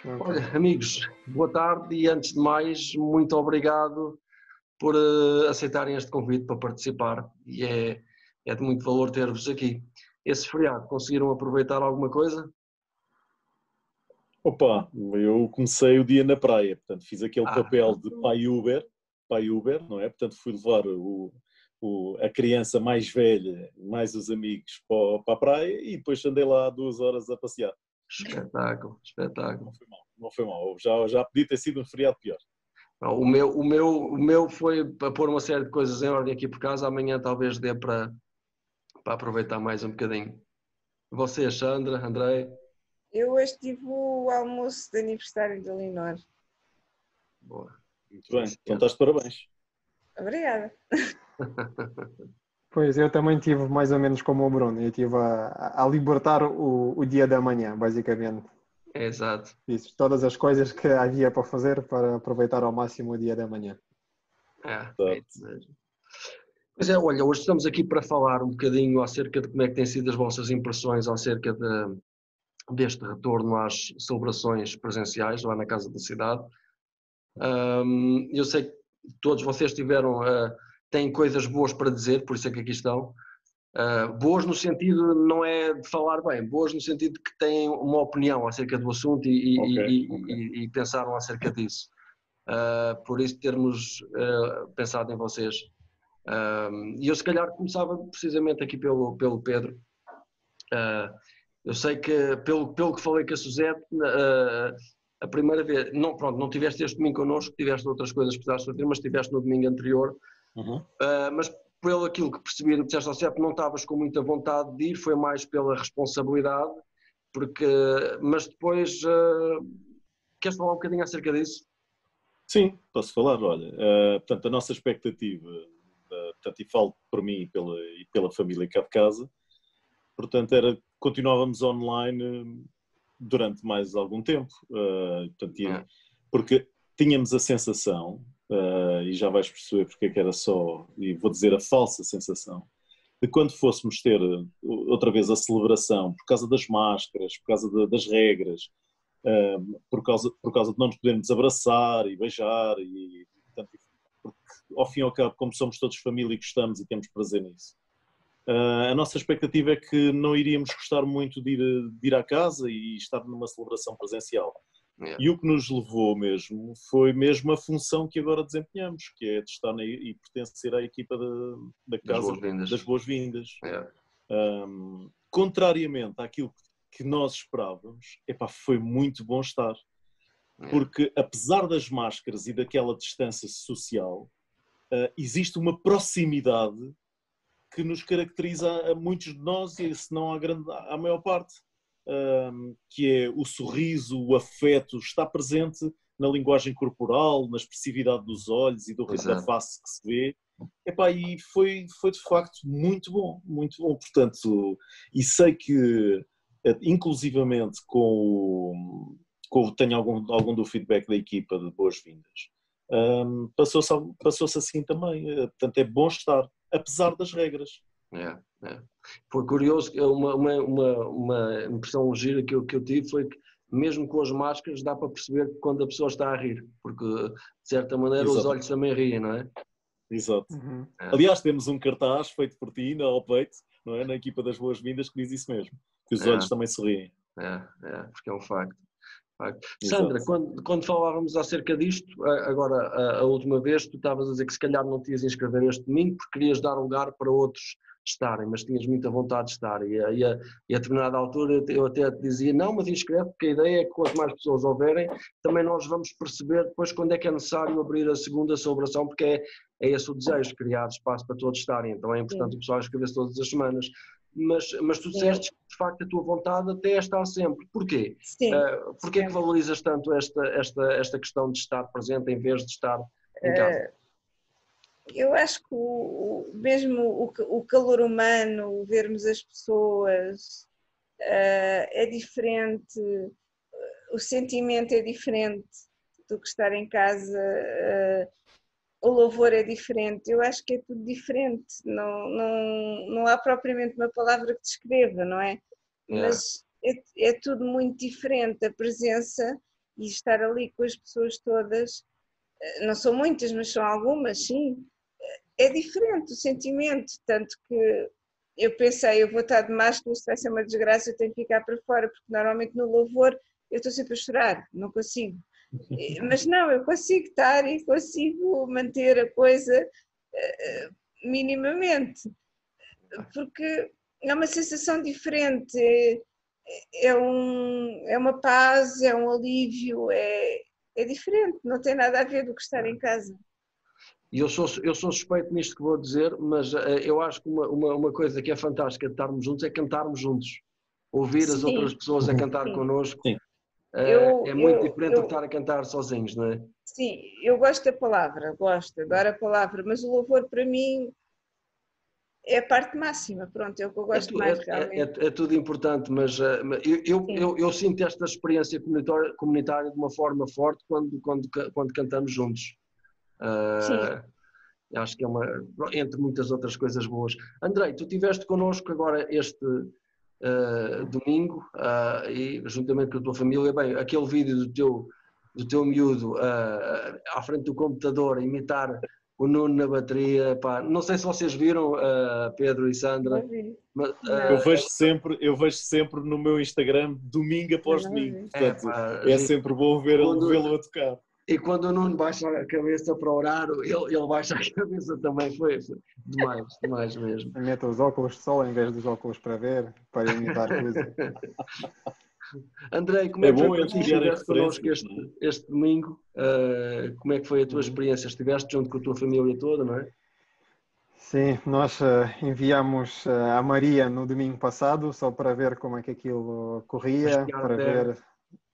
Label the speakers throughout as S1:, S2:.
S1: Okay. Olha, amigos, boa tarde e antes de mais, muito obrigado por uh, aceitarem este convite para participar e é, é de muito valor ter-vos aqui. Esse feriado, conseguiram aproveitar alguma coisa?
S2: Opa, eu comecei o dia na praia, portanto fiz aquele ah, papel de pai Uber, pai Uber, não é? Portanto fui levar o, o, a criança mais velha, mais os amigos para, para a praia e depois andei lá duas horas a passear.
S1: Espetáculo, espetáculo.
S2: Não foi mal, não foi mal. Já, já podia ter sido um feriado pior.
S1: O meu, o, meu, o meu foi para pôr uma série de coisas em ordem aqui por casa, amanhã talvez dê para, para aproveitar mais um bocadinho. Você, Sandra, André?
S3: Eu hoje tive o almoço de aniversário de Leonor.
S2: Boa. Muito bem, então estás de parabéns.
S3: Obrigada.
S4: Pois, eu também tive mais ou menos como o Bruno, eu tive a, a libertar o, o dia da manhã, basicamente.
S1: Exato.
S4: Fiz todas as coisas que havia para fazer para aproveitar ao máximo o dia da manhã.
S1: É, é isso mesmo. Pois é, olha, hoje estamos aqui para falar um bocadinho acerca de como é que têm sido as vossas impressões acerca de, deste retorno às celebrações presenciais lá na Casa da Cidade. Um, eu sei que todos vocês tiveram, uh, têm coisas boas para dizer, por isso é que aqui estão. Uh, boas no sentido, não é de falar bem, boas no sentido de que têm uma opinião acerca do assunto e, okay, e, okay. e, e pensaram acerca disso. Uh, por isso termos pensado em vocês. E eu se calhar começava precisamente aqui pelo, pelo Pedro. eu sei que, pelo, pelo que falei com a Suzette, a primeira vez, não, pronto, não tiveste este domingo connosco, tiveste outras coisas que precisaste fazer, mas estiveste no domingo anterior. Uhum. Uh, mas pelo aquilo que percebi do ao CEP, não estavas com muita vontade de ir, foi mais pela responsabilidade, porque, mas depois, uh, queres falar um bocadinho acerca disso?
S2: Sim, posso falar, olha, uh, portanto, a nossa expectativa, uh, portanto, e falo por mim e pela, e pela família cá de casa, portanto, era continuávamos online durante mais algum tempo. Portanto. Porque tínhamos a sensação, uh, e já vais perceber porque é que era só, e vou dizer a falsa sensação, de quando fôssemos ter outra vez a celebração, por causa das máscaras, por causa de, das regras, uh, por, causa, por causa de não nos podermos abraçar e beijar, e, portanto, porque ao fim e ao cabo, como somos todos família e gostamos e temos prazer nisso, Uh, a nossa expectativa é que não iríamos gostar muito de ir, de ir à casa e estar numa celebração presencial. Yeah. E o que nos levou mesmo foi mesmo a função que agora desempenhamos, que é de estar na, e pertencer à equipa da, da Casa das Boas-Vindas. yeah. um, contrariamente àquilo que nós esperávamos, epá, foi muito bom estar. Yeah. Porque apesar das máscaras e daquela distância social, uh, existe uma proximidade que nos caracteriza a muitos de nós, e se não a, grande, a maior parte, um, que é o sorriso, o afeto, está presente na linguagem corporal, na expressividade dos olhos e do ritmo da face que se vê. Epá, e foi, foi de facto muito bom, muito bom. Portanto, e sei que, eh, inclusivamente, com, com tenho algum, algum do feedback da equipa de boas-vindas, um, passou-se passou assim também. Eh, portanto, é bom estar apesar das regras.
S1: É, é. Foi curioso, uma, uma, uma, uma impressão gira que eu, que eu tive foi que mesmo com as máscaras dá para perceber quando a pessoa está a rir, porque de certa maneira Exato. os olhos também riem, não é?
S2: Exato. Uhum. É. Aliás, temos um cartaz feito por ti ao peito, não é? na equipa das boas-vindas, que diz isso mesmo, que os é. olhos também sorriem.
S1: É, é, porque é um facto. Sandra, quando, quando, falávamos acerca disto, agora a, a, última vez, tu estavas a dizer que se calhar não te ias inscrever este domingo porque querias dar lugar para outros estarem, mas tinhas muita vontade de estar. E a, e a, e a determinada altura eu até te dizia: não, mas inscreve, porque a ideia é que quanto mais pessoas houverem, também nós vamos perceber depois quando é que é necessário abrir a segunda celebração, porque é, é esse o desejo, criar espaço para todos estarem. Então é importante Sim. o pessoal inscrever-se todas as semanas mas, mas tu disseste que de facto a tua vontade até está sempre. Porquê? Sim. Uh, porquê é que valorizas tanto esta, esta, esta questão de estar presente em vez de estar em casa? Uh,
S3: eu acho que o, mesmo o, o calor humano, vermos as pessoas, uh, é diferente, o sentimento é diferente do que estar em casa. Uh, o louvor é diferente, eu acho que é tudo diferente, não, não, não há propriamente uma palavra que descreva, não é? Yeah. Mas é, é, tudo muito diferente, a presença e estar ali com as pessoas todas, eh, não são muitas, mas são algumas, sim, é diferente o sentimento, tanto que eu pensei, eu vou estar de máscara, isto vai ser uma desgraça, eu tenho que ficar para fora, porque normalmente no louvor eu estou sempre a chorar, não consigo. Mas não, eu consigo estar e consigo manter a coisa uh, minimamente, porque é uma sensação diferente, é, é, um, é uma paz, é um alívio, é, é diferente, não tem nada a ver do que estar em casa.
S1: E eu sou, eu sou suspeito nisto que vou dizer, mas uh, eu acho que uma, uma, uma, coisa que é fantástica de estarmos juntos é cantarmos juntos. Ouvir Sim. as outras pessoas a cantar Sim. connosco uh, eu, é muito eu, diferente eu, do que estar a cantar sozinhos, não é?
S3: Sim, eu gosto da palavra, gosto, adoro a palavra, mas o louvor para mim é a parte máxima, pronto, é o que eu é gosto é, mais
S1: é,
S3: realmente.
S1: É, é, tudo importante, mas uh, eu, eu, eu, sinto esta experiência comunitária, comunitária de uma forma forte quando, quando, quando cantamos juntos. Uh, acho que é uma, entre muitas outras coisas boas. Andrei, tu estiveste connosco agora este uh, domingo uh, e juntamente com a tua família, bem, aquele vídeo do teu, do teu miúdo à frente do computador a imitar o Nuno na bateria, pá, não sei se vocês viram, Pedro e Sandra.
S2: Mas, eu vejo sempre, eu vejo sempre no meu Instagram domingo após domingo. Portanto, é, pá, é sempre bom vê-lo a tocar.
S1: E quando o Nuno baixa a cabeça para orar, ele, ele baixa a cabeça também. Foi, foi demais, demais mesmo.
S4: Mete os óculos de sol em vez dos óculos para ver, para imitar coisa.
S1: Andrei, como é, é que foi estiveste connosco este, este domingo? Uh, como é que foi a tua uhum. experiência? Estiveste junto com a tua família toda, não é?
S4: Sim, nós uh, enviamos uh, a Maria no domingo passado só para ver como é que aquilo corria, para ver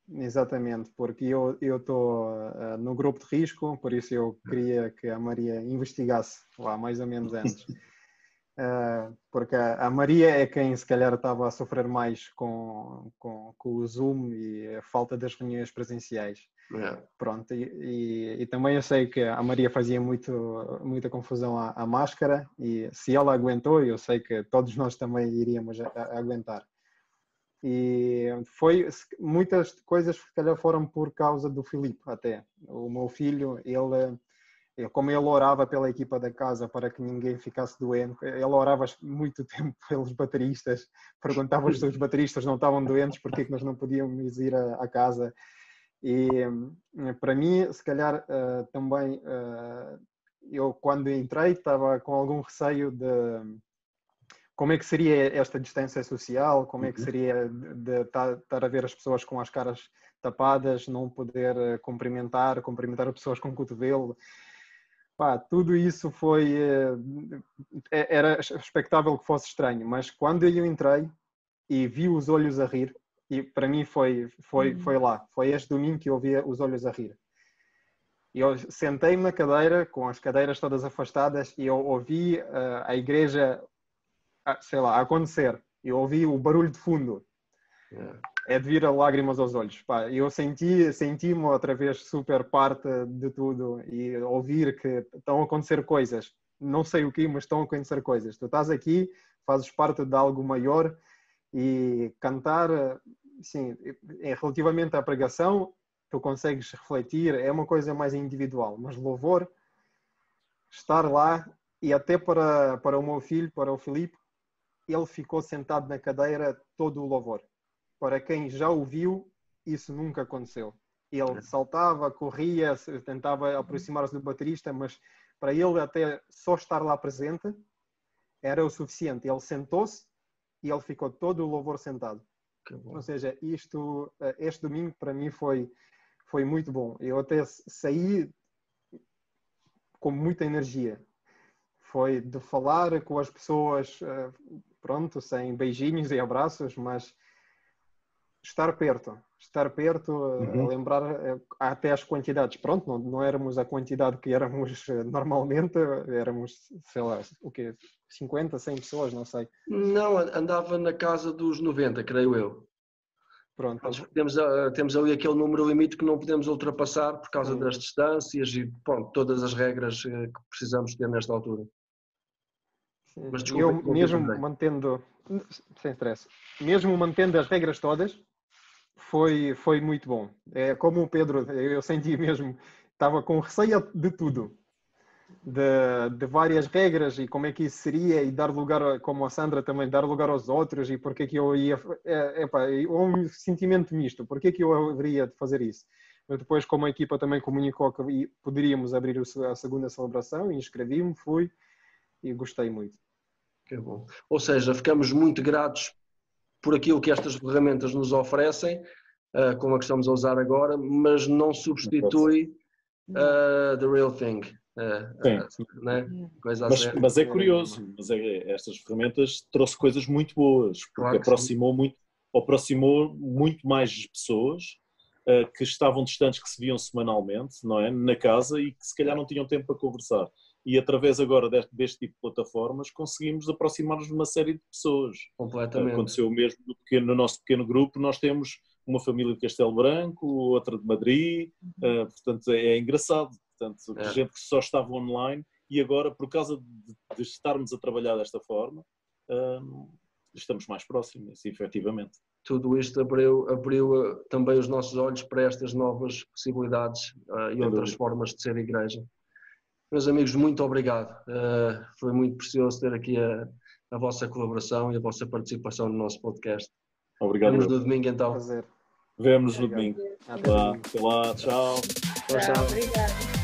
S4: Exatamente, porque eu estou uh, no grupo de risco, por isso eu queria que a Maria investigasse lá mais ou menos antes. Uh, porque a, Maria é quem se calhar estava a sofrer mais com, com, com o Zoom e a falta das reuniões presenciais. Yeah. Pronto, e, e, e, também eu sei que a Maria fazia muito, muita confusão à, à, máscara e se ela aguentou, eu sei que todos nós também iríamos a, a aguentar. E foi muitas coisas que calhar foram por causa do Filipe até. O meu filho, ele, como ele orava pela equipa da casa para que ninguém ficasse doente, ele orava muito tempo pelos bateristas, perguntava se os bateristas não estavam doentes, porque que nós não podíamos ir à casa. E para mim, se calhar uh, também, uh, eu quando entrei estava com algum receio de como é que seria esta distância social, como é que uhum. seria de estar a ver as pessoas com as caras tapadas, não poder eh, cumprimentar, cumprimentar as pessoas com o cotovelo. Pá, tudo isso foi. Eh, é, era expectável que fosse estranho, mas quando eu entrei e vi os olhos a rir, e para mim foi, foi, uhum. foi lá, foi este domingo que eu vi os olhos a rir. Eu sentei-me na cadeira, com as cadeiras todas afastadas, e eu ouvi uh, a igreja sei lá, a acontecer. Eu ouvi o barulho de fundo. Yeah. É de vir a lágrimas aos olhos. Pá, eu senti, senti-me outra vez super parte de tudo e ouvir que estão a acontecer coisas. Não sei o que, mas estão a acontecer coisas. Tu estás aqui, fazes parte de algo maior e cantar, sim, é relativamente à pregação, tu consegues refletir, é uma coisa mais individual, mas louvor, estar lá e até para, para o meu filho, para o Filipe, ele ficou sentado na cadeira todo o louvor. Para quem já o viu, isso nunca aconteceu. Ele saltava, corria, tentava aproximar-se do baterista, mas para ele até só estar lá presente era o suficiente. Ele sentou-se e ele ficou todo o louvor sentado. Ou seja, isto, este domingo para mim foi, foi muito bom. Eu até saí com muita energia. Foi de falar com as pessoas, eh, pronto, sem beijinhos e abraços, mas estar perto, estar perto, uhum. lembrar eh, até as quantidades. Pronto, não, não éramos a quantidade que éramos eh, normalmente, éramos, sei lá, o quê? 50, 100 pessoas, não sei.
S1: Não, andava na casa dos 90, creio eu. Pronto. Nós temos, eh, temos ali aquele número limite que não podemos ultrapassar por causa Sim. das distâncias e pronto, todas as regras que precisamos ter nesta altura.
S4: Mas desculpa, eu mesmo mantendo, sem stress, mesmo mantendo as regras todas, foi, foi muito bom. É como o Pedro, eu senti mesmo, estava com receio de tudo, de, de, várias regras e como é que isso seria e dar lugar, como a Sandra também, dar lugar aos outros e porque é que eu ia, é, é um sentimento misto, porque é que eu haveria de fazer isso? Mas depois, como a equipa também comunicou que poderíamos abrir a segunda celebração, inscrevi-me, fui e gostei muito.
S1: Que bom. Ou seja, ficamos muito gratos por aquilo que estas ferramentas nos oferecem, uh, como a que estamos a usar agora, mas não substitui uh, the real thing. Uh,
S2: Sim. Né? Coisa mas, mas, é curioso, mas é, estas ferramentas trouxe coisas muito boas, porque claro aproximou muito, aproximou muito mais pessoas uh, que estavam distantes, que se viam semanalmente, não é? Na casa e que se calhar não tinham tempo para conversar e através agora deste, deste tipo de plataformas conseguimos aproximar-nos de uma série de pessoas.
S1: Completamente.
S2: Aconteceu o mesmo no, pequeno, no nosso pequeno grupo, nós temos uma família de Castelo Branco, outra de Madrid, uh, portanto é, é, engraçado, portanto, é. gente que só estava online e agora por causa de, de estarmos a trabalhar desta forma uh, estamos mais próximos, efetivamente.
S1: Tudo isto abriu, abriu uh, também os nossos olhos para estas novas possibilidades e outras formas de ser igreja. Meus amigos, muito obrigado. Uh, foi muito precioso ter aqui a, a, vossa colaboração e a vossa participação no nosso podcast.
S2: Obrigado.
S1: Vemos no domingo então.
S4: Prazer.
S2: Vemos no domingo. Até lá. Até lá. Tchau.
S3: Tchau. tchau. Obrigado.